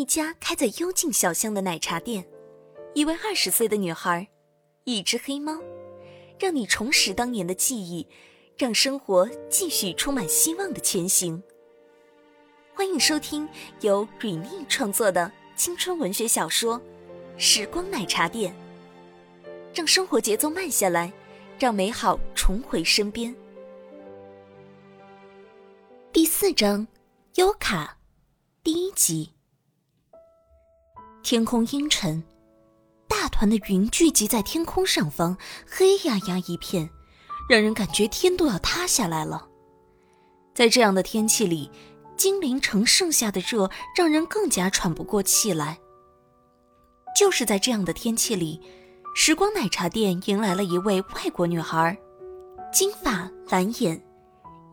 一家开在幽静小巷的奶茶店，一位二十岁的女孩，一只黑猫，让你重拾当年的记忆，让生活继续充满希望的前行。欢迎收听由 Rene 创作的青春文学小说《时光奶茶店》，让生活节奏慢下来，让美好重回身边。第四章，优卡，第一集。天空阴沉，大团的云聚集在天空上方，黑压压一片，让人感觉天都要塌下来了。在这样的天气里，精灵城剩下的热让人更加喘不过气来。就是在这样的天气里，时光奶茶店迎来了一位外国女孩，金发蓝眼，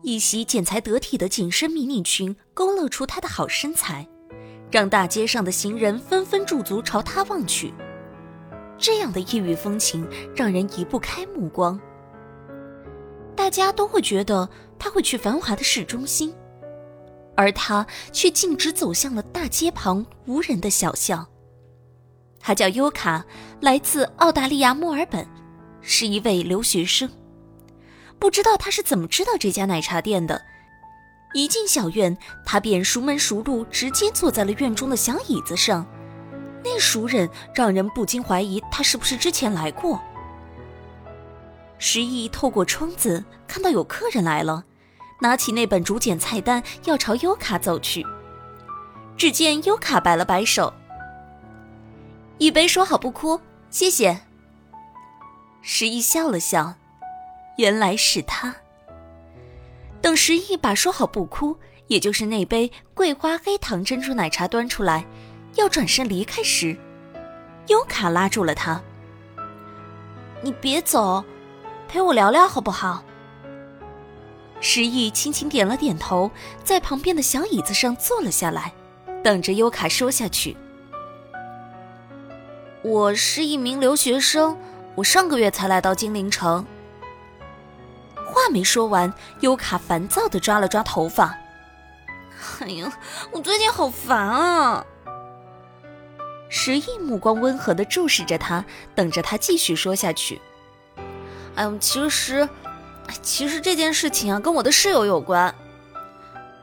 一袭剪裁得体的紧身迷你裙勾勒出她的好身材。让大街上的行人纷纷驻足朝他望去，这样的异域风情让人移不开目光。大家都会觉得他会去繁华的市中心，而他却径直走向了大街旁无人的小巷。他叫优卡，来自澳大利亚墨尔本，是一位留学生。不知道他是怎么知道这家奶茶店的。一进小院，他便熟门熟路，直接坐在了院中的小椅子上。那熟人让人不禁怀疑他是不是之前来过。石毅透过窗子看到有客人来了，拿起那本竹简菜单要朝优卡走去。只见优卡摆了摆手：“一杯说好不哭，谢谢。”石毅笑了笑，原来是他。等十一把说好不哭，也就是那杯桂花黑糖珍珠奶茶端出来，要转身离开时，优卡拉住了他：“你别走，陪我聊聊好不好？”十一轻轻点了点头，在旁边的小椅子上坐了下来，等着优卡说下去。我是一名留学生，我上个月才来到精灵城。话没说完，优卡烦躁的抓了抓头发。哎呀，我最近好烦啊！石毅目光温和的注视着他，等着他继续说下去。哎呦，其实，其实这件事情啊，跟我的室友有关。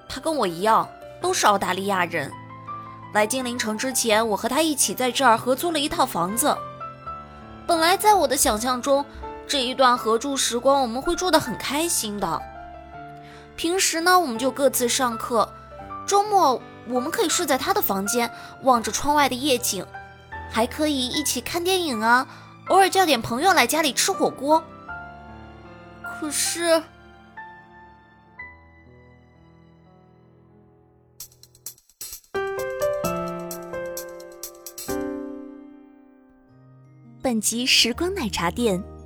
他跟我一样，都是澳大利亚人。来金陵城之前，我和他一起在这儿合租了一套房子。本来在我的想象中。这一段合住时光，我们会住得很开心的。平时呢，我们就各自上课；周末我们可以睡在他的房间，望着窗外的夜景，还可以一起看电影啊，偶尔叫点朋友来家里吃火锅。可是，本集时光奶茶店。